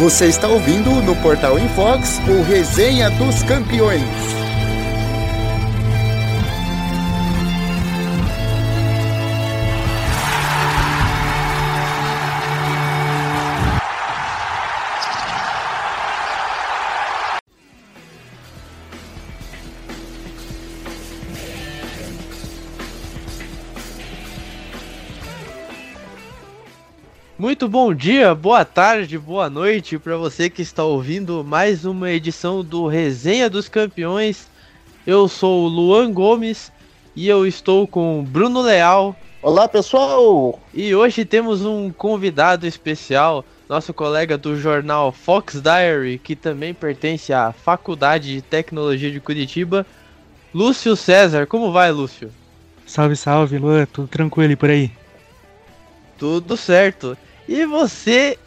Você está ouvindo no Portal Infox o Resenha dos Campeões. Muito bom dia, boa tarde, boa noite para você que está ouvindo mais uma edição do Resenha dos Campeões. Eu sou o Luan Gomes e eu estou com Bruno Leal. Olá, pessoal! E hoje temos um convidado especial, nosso colega do jornal Fox Diary, que também pertence à Faculdade de Tecnologia de Curitiba, Lúcio César. Como vai, Lúcio? Salve, salve, Luan. Tudo tranquilo e por aí? Tudo certo. E você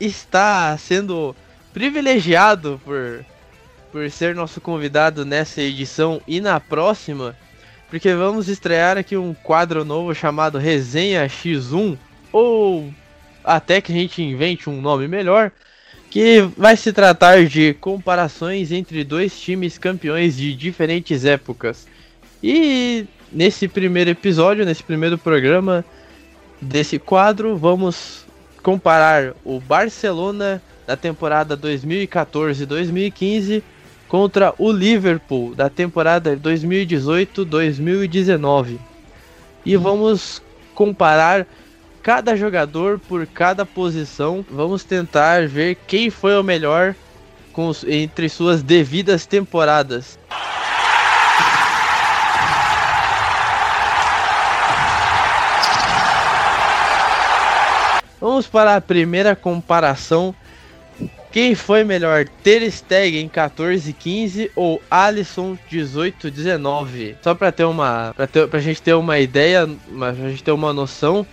está sendo privilegiado por, por ser nosso convidado nessa edição e na próxima, porque vamos estrear aqui um quadro novo chamado Resenha X1, ou até que a gente invente um nome melhor, que vai se tratar de comparações entre dois times campeões de diferentes épocas. E nesse primeiro episódio, nesse primeiro programa, desse quadro, vamos comparar o Barcelona da temporada 2014-2015 contra o Liverpool da temporada 2018-2019. E vamos comparar cada jogador por cada posição. Vamos tentar ver quem foi o melhor com, entre suas devidas temporadas. Vamos para a primeira comparação. Quem foi melhor, Ter Stegen 14 15 ou Alisson 18 19? Só para ter uma para ter, pra gente ter uma ideia, pra gente ter uma noção.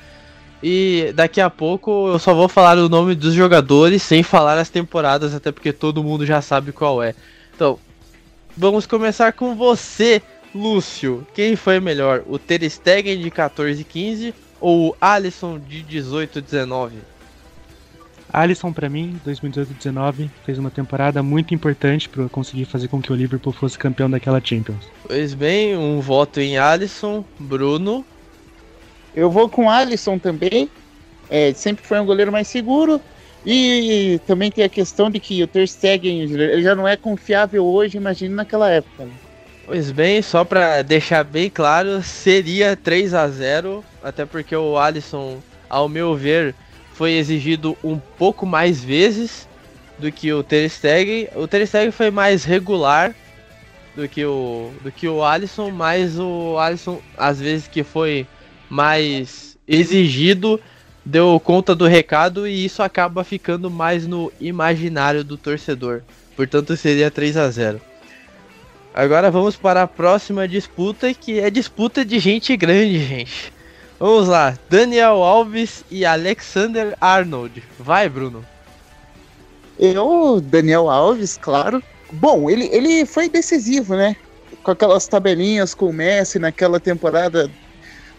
E daqui a pouco eu só vou falar o nome dos jogadores sem falar as temporadas, até porque todo mundo já sabe qual é. Então, vamos começar com você, Lúcio. Quem foi melhor, o Ter Stegen de 14 15 ou Alisson de 18 19? Alisson para mim, 2018-19, fez uma temporada muito importante para conseguir fazer com que o Liverpool fosse campeão daquela Champions. Pois bem, um voto em Alisson, Bruno. Eu vou com Alisson também. É, sempre foi um goleiro mais seguro. E também tem a questão de que o Ter Stegen ele já não é confiável hoje, imagina naquela época. Né? Pois bem, só para deixar bem claro, seria 3 a 0 até porque o Alisson, ao meu ver, foi exigido um pouco mais vezes do que o Ter Stegen. O Ter Stegen foi mais regular do que o do que o Alisson, mas o Alisson às vezes que foi mais exigido deu conta do recado e isso acaba ficando mais no imaginário do torcedor. Portanto, seria 3 a 0. Agora vamos para a próxima disputa, que é disputa de gente grande, gente. Vamos lá, Daniel Alves e Alexander Arnold. Vai, Bruno. Eu, Daniel Alves, claro. Bom, ele, ele foi decisivo, né? Com aquelas tabelinhas com o Messi naquela temporada,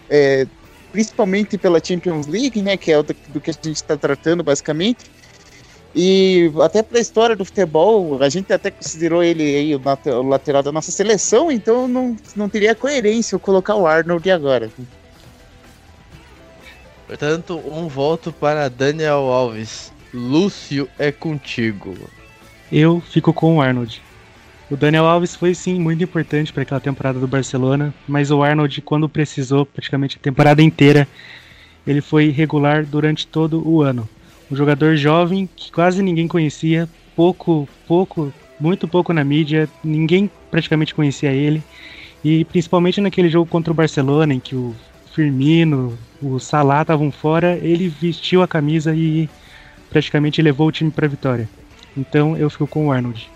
é, principalmente pela Champions League, né? Que é do, do que a gente está tratando, basicamente. E até para a história do futebol, a gente até considerou ele aí o, lateral da nossa seleção, então não, não teria coerência eu colocar o Arnold agora. Portanto, um voto para Daniel Alves. Lúcio é contigo. Eu fico com o Arnold. O Daniel Alves foi sim muito importante para aquela temporada do Barcelona, mas o Arnold, quando precisou, praticamente a temporada inteira, ele foi regular durante todo o ano. Um jogador jovem que quase ninguém conhecia, pouco, pouco, muito pouco na mídia, ninguém praticamente conhecia ele. E principalmente naquele jogo contra o Barcelona, em que o Firmino, o Salah estavam fora, ele vestiu a camisa e praticamente levou o time para a vitória. Então eu fico com o Arnold.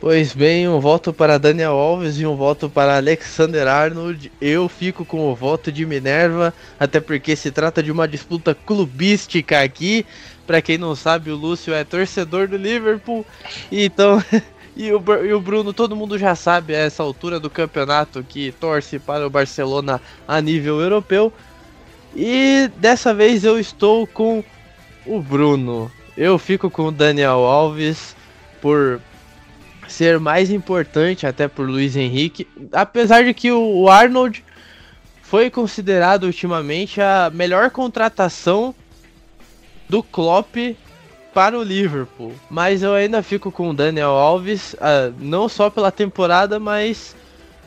Pois bem, um voto para Daniel Alves e um voto para Alexander Arnold. Eu fico com o voto de Minerva, até porque se trata de uma disputa clubística aqui. Para quem não sabe, o Lúcio é torcedor do Liverpool, então E o, e o Bruno, todo mundo já sabe a essa altura do campeonato que torce para o Barcelona a nível europeu. E dessa vez eu estou com o Bruno. eu fico com o Daniel Alves por ser mais importante até por Luiz Henrique, apesar de que o Arnold foi considerado ultimamente a melhor contratação do Klopp para o Liverpool. Mas eu ainda fico com o Daniel Alves, uh, não só pela temporada, mas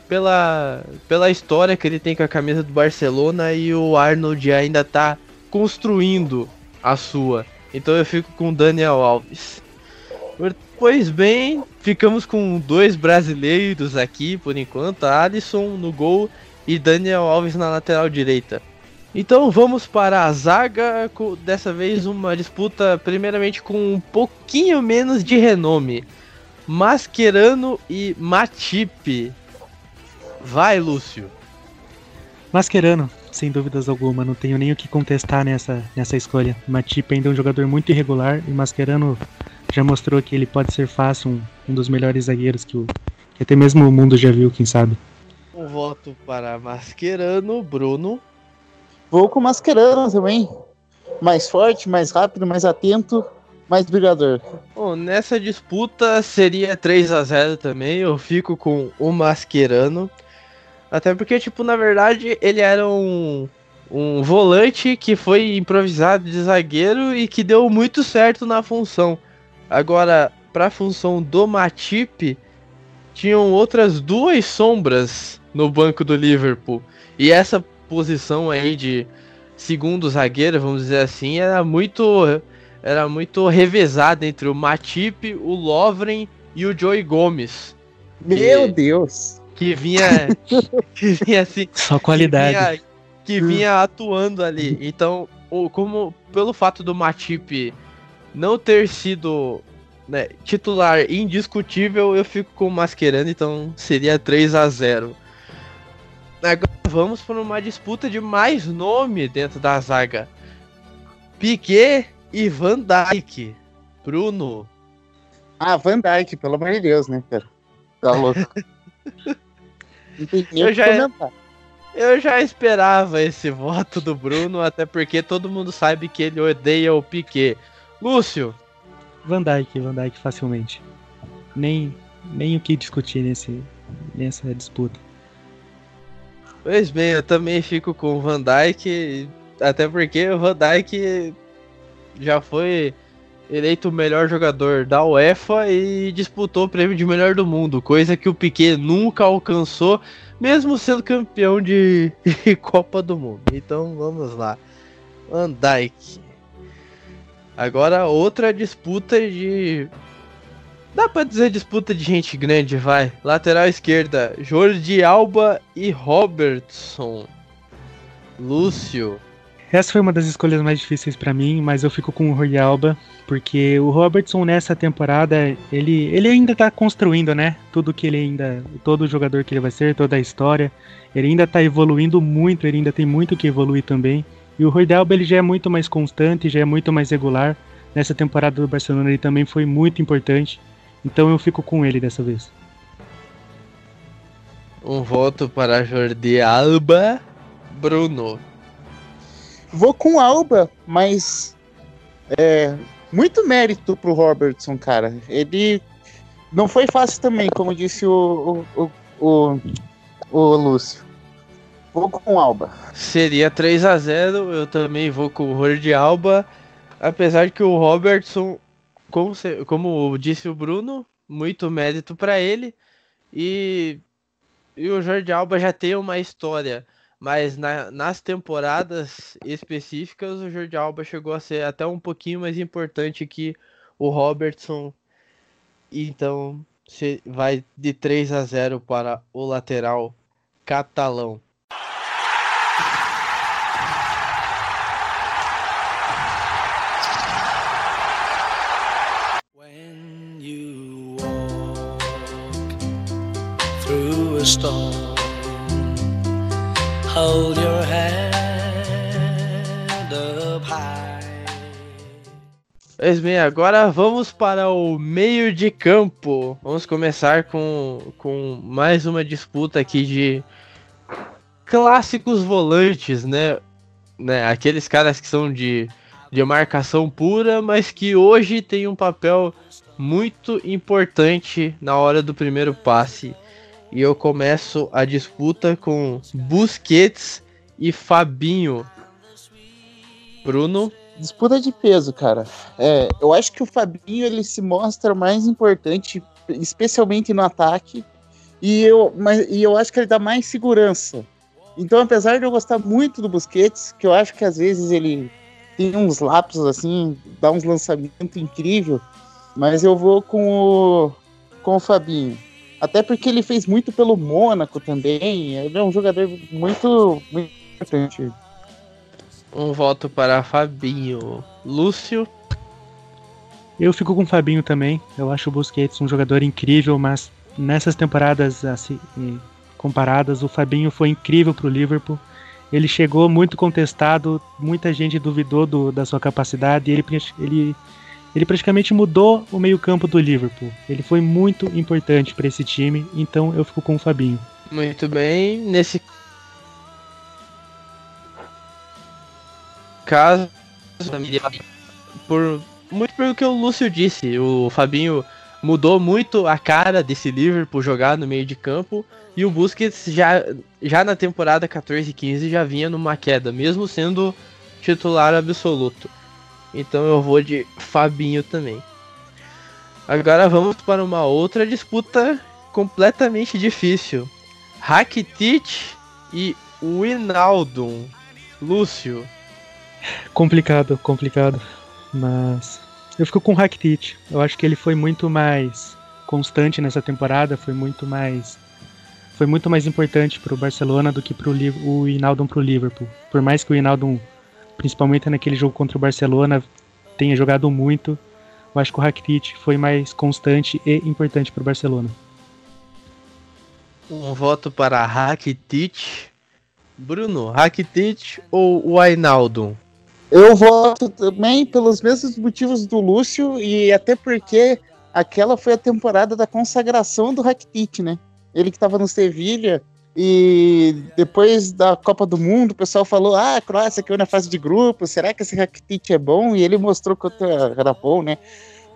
pela, pela história que ele tem com a camisa do Barcelona e o Arnold ainda está construindo a sua. Então eu fico com o Daniel Alves. Pois bem, ficamos com dois brasileiros aqui por enquanto, Alisson no gol e Daniel Alves na lateral direita. Então vamos para a zaga, dessa vez uma disputa primeiramente com um pouquinho menos de renome. Mascherano e Matip. Vai, Lúcio. Mascherano, sem dúvidas alguma, não tenho nem o que contestar nessa, nessa escolha. Matip ainda é um jogador muito irregular e Mascherano já mostrou que ele pode ser fácil um, um dos melhores zagueiros que, o, que até mesmo o mundo já viu, quem sabe. Um voto para Mascherano, Bruno. Vou com Mascherano também. Mais forte, mais rápido, mais atento, mais brigador. Bom, nessa disputa seria 3 a 0 também. Eu fico com o Mascherano. Até porque, tipo, na verdade, ele era um, um volante que foi improvisado de zagueiro e que deu muito certo na função. Agora, para a função do Matip, tinham outras duas sombras no banco do Liverpool. E essa posição aí de segundo zagueiro, vamos dizer assim, era muito era muito revezada entre o Matip, o Lovren e o Joey Gomes. Meu que, Deus! Que vinha que vinha assim, só qualidade. Que vinha, que vinha atuando ali. Então, como pelo fato do Matip não ter sido né, titular indiscutível, eu fico com o Mascherano, então seria 3 a 0 Agora vamos para uma disputa de mais nome dentro da zaga. Piquet e Van Dijk. Bruno. Ah, Van Dijk, pelo amor de Deus, né, cara? Tá louco. eu já, eu já esperava esse voto do Bruno, até porque todo mundo sabe que ele odeia o Piquet. Lúcio. Van Dijk, Van Dijk facilmente. Nem, nem o que discutir nesse, nessa disputa. Pois bem, eu também fico com o Van Dijk, até porque o Van Dijk já foi eleito o melhor jogador da UEFA e disputou o prêmio de melhor do mundo, coisa que o Piquet nunca alcançou, mesmo sendo campeão de Copa do Mundo. Então vamos lá. Van Dijk. Agora outra disputa de. Dá pra dizer disputa de gente grande, vai. Lateral esquerda, Jordi Alba e Robertson. Lúcio. Essa foi uma das escolhas mais difíceis para mim, mas eu fico com o Jordi Alba, porque o Robertson nessa temporada, ele, ele ainda tá construindo, né? Tudo que ele ainda. Todo jogador que ele vai ser, toda a história. Ele ainda tá evoluindo muito, ele ainda tem muito que evoluir também. E o Roydalba ele já é muito mais constante, já é muito mais regular. Nessa temporada do Barcelona ele também foi muito importante. Então eu fico com ele dessa vez. Um voto para Jordi Alba. Bruno. Vou com Alba, mas é, muito mérito pro Robertson, cara. Ele não foi fácil também, como disse o, o, o, o, o Lúcio. Vou com Alba. Seria 3 a 0 eu também vou com o Jordi Alba. Apesar de que o Robertson, como, como disse o Bruno, muito mérito para ele. E, e o Jordi Alba já tem uma história. Mas na, nas temporadas específicas, o Jordi Alba chegou a ser até um pouquinho mais importante que o Robertson. Então, vai de 3 a 0 para o lateral catalão. Pois bem, agora vamos para o meio de campo. Vamos começar com, com mais uma disputa aqui de clássicos volantes, né? né? Aqueles caras que são de de marcação pura, mas que hoje tem um papel muito importante na hora do primeiro passe. E eu começo a disputa com Busquets e Fabinho. Bruno? Disputa de peso, cara. É, eu acho que o Fabinho ele se mostra mais importante, especialmente no ataque. E eu, mas, e eu acho que ele dá mais segurança. Então, apesar de eu gostar muito do Busquets, que eu acho que às vezes ele tem uns lapsos assim, dá uns lançamentos incrível, mas eu vou com o, com o Fabinho. Até porque ele fez muito pelo Mônaco também. Ele é um jogador muito, muito importante. Um voto para Fabinho. Lúcio. Eu fico com o Fabinho também. Eu acho o Busquets um jogador incrível, mas nessas temporadas assim, comparadas, o Fabinho foi incrível para o Liverpool. Ele chegou muito contestado, muita gente duvidou do, da sua capacidade. ele, ele ele praticamente mudou o meio-campo do Liverpool. Ele foi muito importante para esse time, então eu fico com o Fabinho. Muito bem, nesse caso, por muito pelo que o Lúcio disse, o Fabinho mudou muito a cara desse Liverpool jogar no meio de campo e o Busquets já, já na temporada 14-15 já vinha numa queda, mesmo sendo titular absoluto. Então eu vou de Fabinho também. Agora vamos para uma outra disputa completamente difícil. Rakitic e Winaldum. Lúcio. Complicado, complicado. Mas eu fico com o Rakitic. Eu acho que ele foi muito mais constante nessa temporada, foi muito mais foi muito mais importante para o Barcelona do que para o Inaldum para o Liverpool. Por mais que o Inaldum principalmente naquele jogo contra o Barcelona, tenha jogado muito. Eu acho que o Rakitic foi mais constante e importante para o Barcelona. Um voto para Rakitic. Bruno, Rakitic ou o Ainaldo? Eu voto também pelos mesmos motivos do Lúcio e até porque aquela foi a temporada da consagração do Rakitic, né? Ele que estava no Sevilha e depois da Copa do Mundo, o pessoal falou: ah, a Croácia caiu na fase de grupo, será que esse Rakitic é bom? E ele mostrou que era bom, né?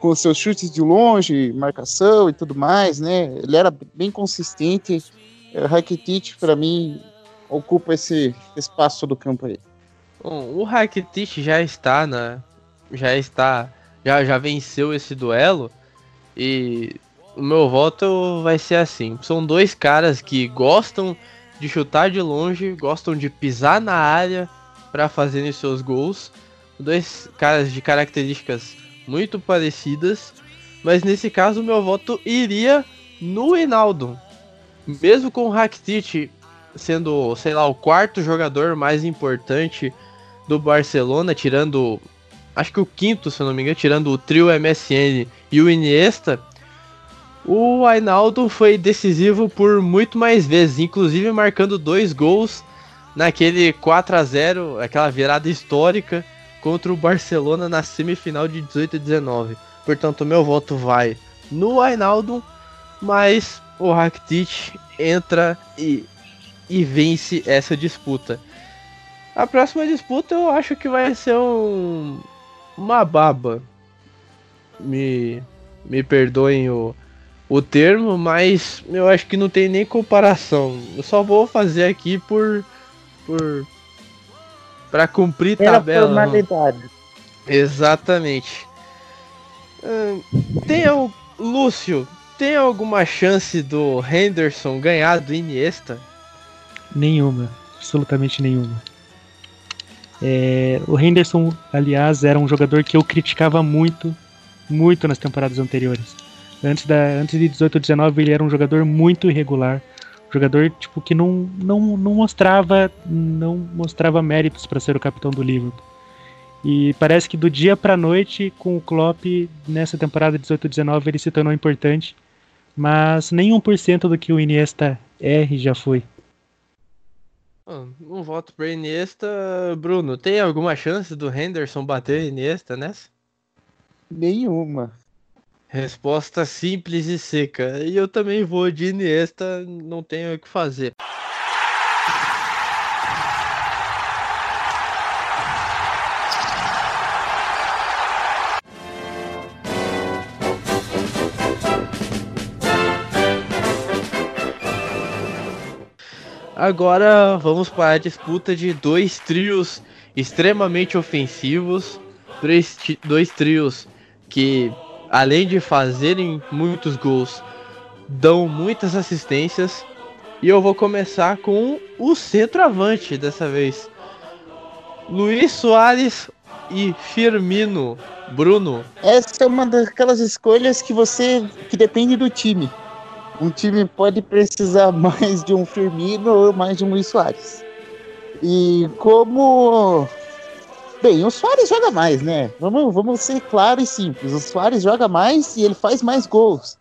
Com seus chutes de longe, marcação e tudo mais, né? Ele era bem consistente. O Rakitic, para mim, ocupa esse espaço do campo aí. Bom, o Rakitic já está na. Já está. Já, já venceu esse duelo. E o meu voto vai ser assim. São dois caras que gostam de chutar de longe, gostam de pisar na área para fazerem seus gols. Dois caras de características muito parecidas, mas nesse caso o meu voto iria no Hinaldo. Mesmo com o Rakitic sendo, sei lá, o quarto jogador mais importante do Barcelona, tirando acho que o quinto, se eu não me engano, tirando o trio MSN e o Iniesta, o Ainaldo foi decisivo por muito mais vezes, inclusive marcando dois gols naquele 4 a 0 aquela virada histórica contra o Barcelona na semifinal de 18 e 19. Portanto, meu voto vai no Ainaldo, mas o Rakitic entra e, e vence essa disputa. A próxima disputa eu acho que vai ser um, uma baba. Me, me perdoem o, o termo, mas eu acho que não tem nem comparação. Eu só vou fazer aqui por por para cumprir Pela tabela. Formalidade. Exatamente. Uh, tem o Lúcio, tem alguma chance do Henderson ganhar do Iniesta? Nenhuma, absolutamente nenhuma. É, o Henderson, aliás, era um jogador que eu criticava muito, muito nas temporadas anteriores. Antes, da, antes de 18 ou 19 ele era um jogador muito irregular. Um jogador tipo que não, não, não mostrava não mostrava méritos para ser o capitão do Liverpool. E parece que do dia para noite com o Klopp nessa temporada 18/19 ele se tornou importante, mas nem 1% do que o Iniesta R já foi. Um voto para Iniesta, Bruno. Tem alguma chance do Henderson bater Iniesta nessa? Nenhuma. Resposta simples e seca. E eu também vou de Iniesta, não tenho o que fazer. Agora vamos para a disputa de dois trios extremamente ofensivos, dois, dois trios que, além de fazerem muitos gols, dão muitas assistências. E eu vou começar com o centroavante dessa vez. Luiz Soares e Firmino. Bruno. Essa é uma daquelas escolhas que você. que depende do time. Um time pode precisar mais de um Firmino ou mais de um Luiz Soares. E como. Bem, o Soares joga mais, né? Vamos, vamos ser claros e simples. O Soares joga mais e ele faz mais gols.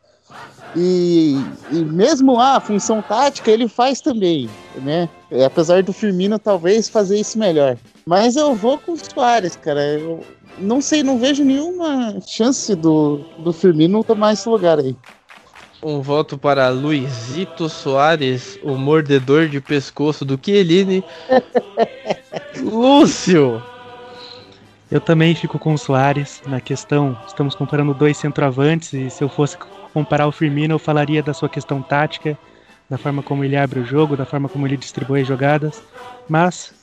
E, e mesmo a função tática ele faz também, né? Apesar do Firmino talvez fazer isso melhor. Mas eu vou com o Soares, cara. Eu não sei, não vejo nenhuma chance do, do Firmino tomar esse lugar aí. Um voto para Luizito Soares, o mordedor de pescoço do Chiellini. Lúcio! Eu também fico com o Soares na questão. Estamos comparando dois centroavantes e se eu fosse comparar o Firmino, eu falaria da sua questão tática, da forma como ele abre o jogo, da forma como ele distribui as jogadas. Mas,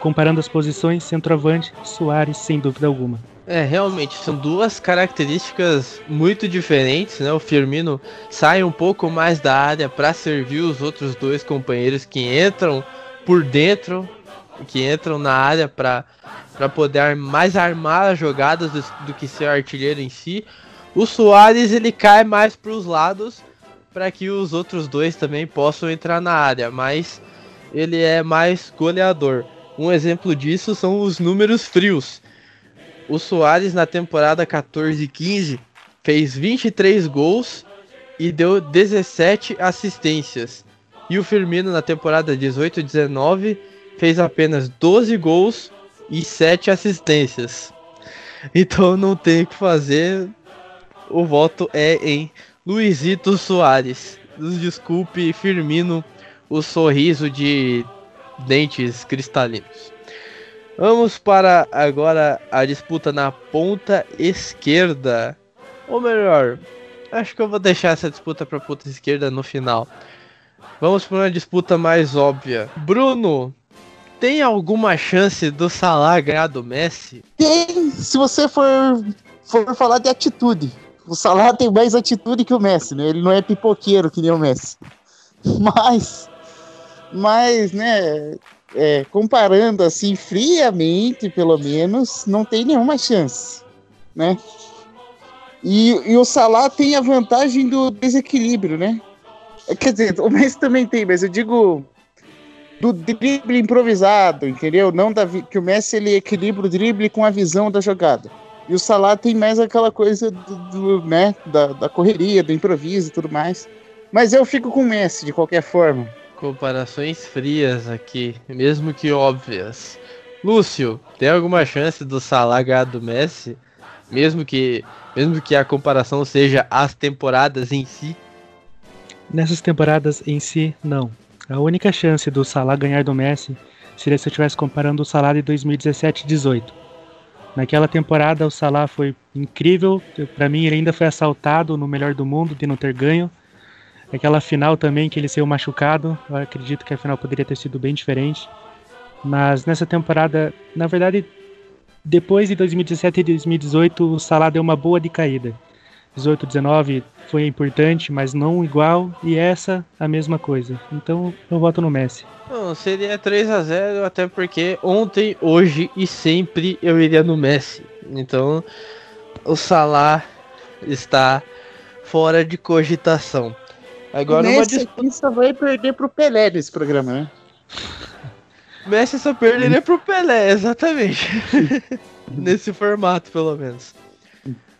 comparando as posições, centroavante, Soares, sem dúvida alguma. É, realmente, são duas características muito diferentes, né? O Firmino sai um pouco mais da área para servir os outros dois companheiros que entram por dentro, que entram na área para poder mais armar as jogadas do, do que ser artilheiro em si. O Soares ele cai mais para os lados para que os outros dois também possam entrar na área, mas ele é mais goleador. Um exemplo disso são os números frios. O Soares na temporada 14-15 fez 23 gols e deu 17 assistências. E o Firmino na temporada 18-19 fez apenas 12 gols e 7 assistências. Então não tem o que fazer. O voto é em Luizito Soares. Nos desculpe, Firmino, o sorriso de dentes cristalinos. Vamos para agora a disputa na ponta esquerda. Ou melhor, acho que eu vou deixar essa disputa para a ponta esquerda no final. Vamos para uma disputa mais óbvia. Bruno, tem alguma chance do Salah ganhar do Messi? Tem, se você for, for falar de atitude. O Salah tem mais atitude que o Messi, né? Ele não é pipoqueiro que nem o Messi. Mas, mas, né, é, comparando assim friamente, pelo menos, não tem nenhuma chance, né? E, e o Salah tem a vantagem do desequilíbrio, né? Quer dizer, o Messi também tem, mas eu digo do drible improvisado, entendeu? Não da que o Messi ele equilibra o drible com a visão da jogada. E o Salah tem mais aquela coisa do, do né, da, da, correria, do improviso e tudo mais. Mas eu fico com o Messi de qualquer forma. Comparações frias aqui, mesmo que óbvias. Lúcio, tem alguma chance do Salah ganhar do Messi? Mesmo que, mesmo que a comparação seja as temporadas em si? Nessas temporadas em si, não. A única chance do Salah ganhar do Messi seria se eu estivesse comparando o Salah de 2017 18. Naquela temporada o Salah foi incrível, para mim ele ainda foi assaltado no melhor do mundo de não ter ganho. Aquela final também que ele saiu machucado, eu acredito que a final poderia ter sido bem diferente. Mas nessa temporada, na verdade, depois de 2017 e 2018, o Salah deu uma boa decaída. 18, 19 foi importante, mas não igual, e essa a mesma coisa. Então eu voto no Messi. Não, seria 3 a 0 até porque ontem, hoje e sempre eu iria no Messi. Então o Salah está fora de cogitação. Agora o Messi uma só vai perder pro Pelé nesse programa, né? Messi só perderia pro Pelé, exatamente. Nesse formato, pelo menos.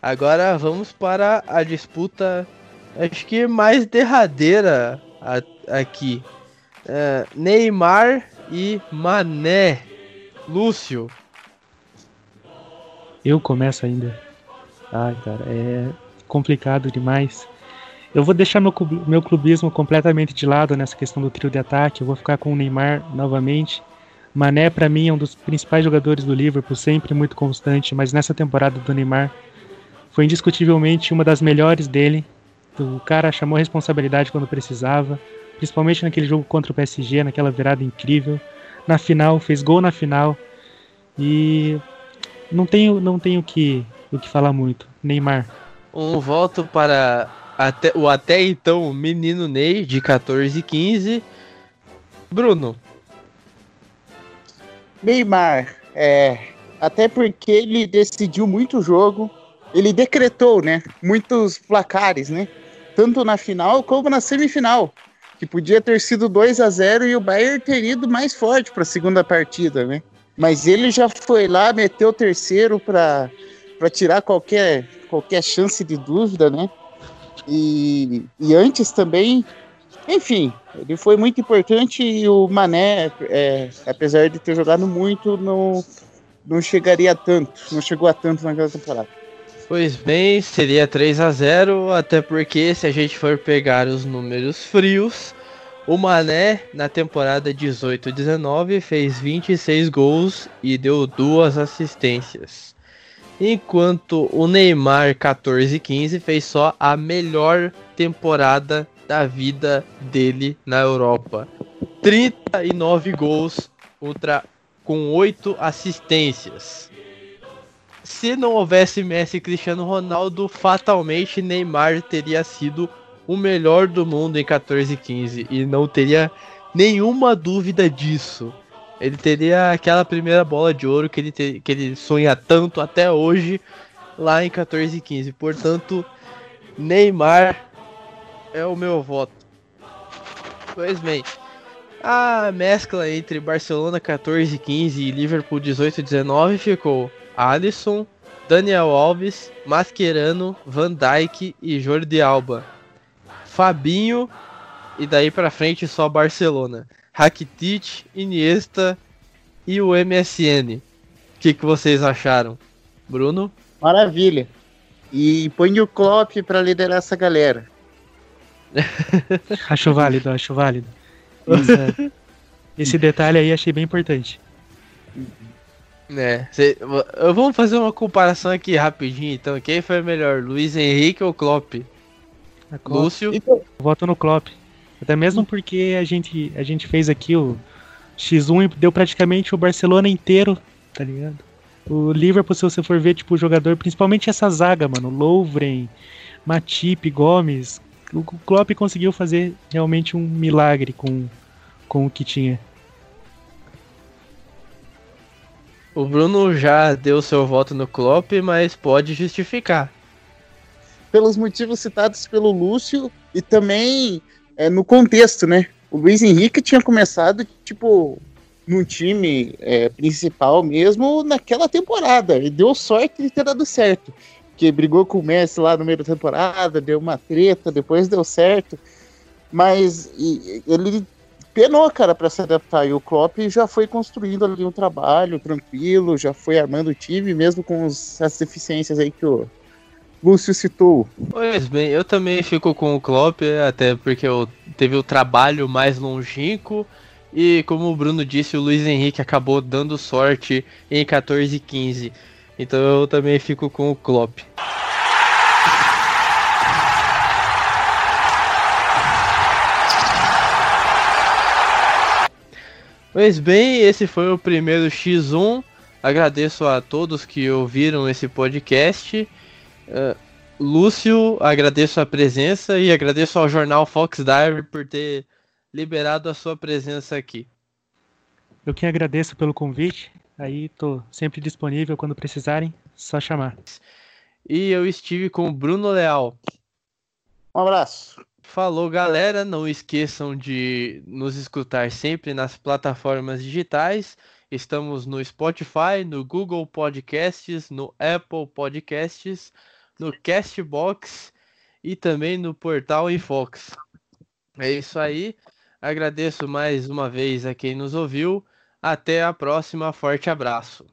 Agora vamos para a disputa, acho que mais derradeira aqui. É, Neymar e Mané. Lúcio. Eu começo ainda. Ai, cara, é complicado demais. Eu vou deixar meu, meu clubismo completamente de lado nessa questão do trio de ataque. Eu vou ficar com o Neymar novamente. Mané, para mim, é um dos principais jogadores do Liverpool, sempre muito constante, mas nessa temporada do Neymar foi indiscutivelmente uma das melhores dele. O cara chamou responsabilidade quando precisava, principalmente naquele jogo contra o PSG, naquela virada incrível. Na final, fez gol na final. E não tenho, não tenho que, o que falar muito. Neymar. Um voto para até, o até então menino Ney, de 14 e 15. Bruno. Neymar, é, até porque ele decidiu muito jogo, ele decretou, né, muitos placares, né, tanto na final como na semifinal, que podia ter sido 2 a 0 e o Bayern ter ido mais forte para a segunda partida, né? Mas ele já foi lá, meteu o terceiro para tirar qualquer, qualquer chance de dúvida, né? E, e antes também, enfim, ele foi muito importante e o Mané, é, apesar de ter jogado muito, não, não chegaria tanto, não chegou a tanto naquela temporada. Pois bem, seria 3 a 0 até porque se a gente for pegar os números frios, o Mané na temporada 18-19 fez 26 gols e deu duas assistências. Enquanto o Neymar 14-15 fez só a melhor temporada da vida dele na Europa. 39 gols contra com 8 assistências se não houvesse Messi e Cristiano Ronaldo, fatalmente Neymar teria sido o melhor do mundo em 14 e 15 e não teria nenhuma dúvida disso. Ele teria aquela primeira bola de ouro que ele, que ele sonha tanto até hoje lá em 14 e 15. Portanto, Neymar é o meu voto. Pois bem, a mescla entre Barcelona 14 e 15 e Liverpool 18 e 19 ficou Alisson, Daniel Alves, Mascherano, Van Dijk e Jordi Alba. Fabinho e daí para frente só Barcelona. Rakitic, Iniesta e o MSN. O que, que vocês acharam? Bruno? Maravilha. E põe o Klopp para liderar essa galera. acho válido, acho válido. Esse, esse detalhe aí achei bem importante. É, cê, vamos fazer uma comparação aqui rapidinho, então. Quem foi melhor, Luiz Henrique ou Klopp? Klopp. Lúcio? Então, voto no Klopp. Até mesmo porque a gente, a gente fez aqui o X1 e deu praticamente o Barcelona inteiro, tá ligado? O Liverpool, se você for ver, tipo, o jogador, principalmente essa zaga, mano, Lovren, Matip, Gomes, o Klopp conseguiu fazer realmente um milagre com, com o que tinha. O Bruno já deu seu voto no Klopp, mas pode justificar. Pelos motivos citados pelo Lúcio e também é, no contexto, né? O Luiz Henrique tinha começado, tipo, num time é, principal mesmo naquela temporada. E deu sorte de ter dado certo. Porque brigou com o Messi lá no meio da temporada, deu uma treta, depois deu certo. Mas e, ele penou, cara, para se adaptar. E o Klopp já foi construindo ali um trabalho tranquilo, já foi armando o time, mesmo com as deficiências aí que o Lúcio citou. Pois bem, eu também fico com o Klopp, até porque eu teve o trabalho mais longínquo. E como o Bruno disse, o Luiz Henrique acabou dando sorte em 14 e 15. Então eu também fico com o Klopp. Pois bem, esse foi o primeiro X1. Agradeço a todos que ouviram esse podcast. Uh, Lúcio, agradeço a presença e agradeço ao jornal Fox Diary por ter liberado a sua presença aqui. Eu que agradeço pelo convite. Aí tô sempre disponível quando precisarem, só chamar. E eu estive com o Bruno Leal. Um abraço. Falou, galera. Não esqueçam de nos escutar sempre nas plataformas digitais. Estamos no Spotify, no Google Podcasts, no Apple Podcasts, no Castbox e também no portal Infox. É isso aí. Agradeço mais uma vez a quem nos ouviu. Até a próxima. Forte abraço.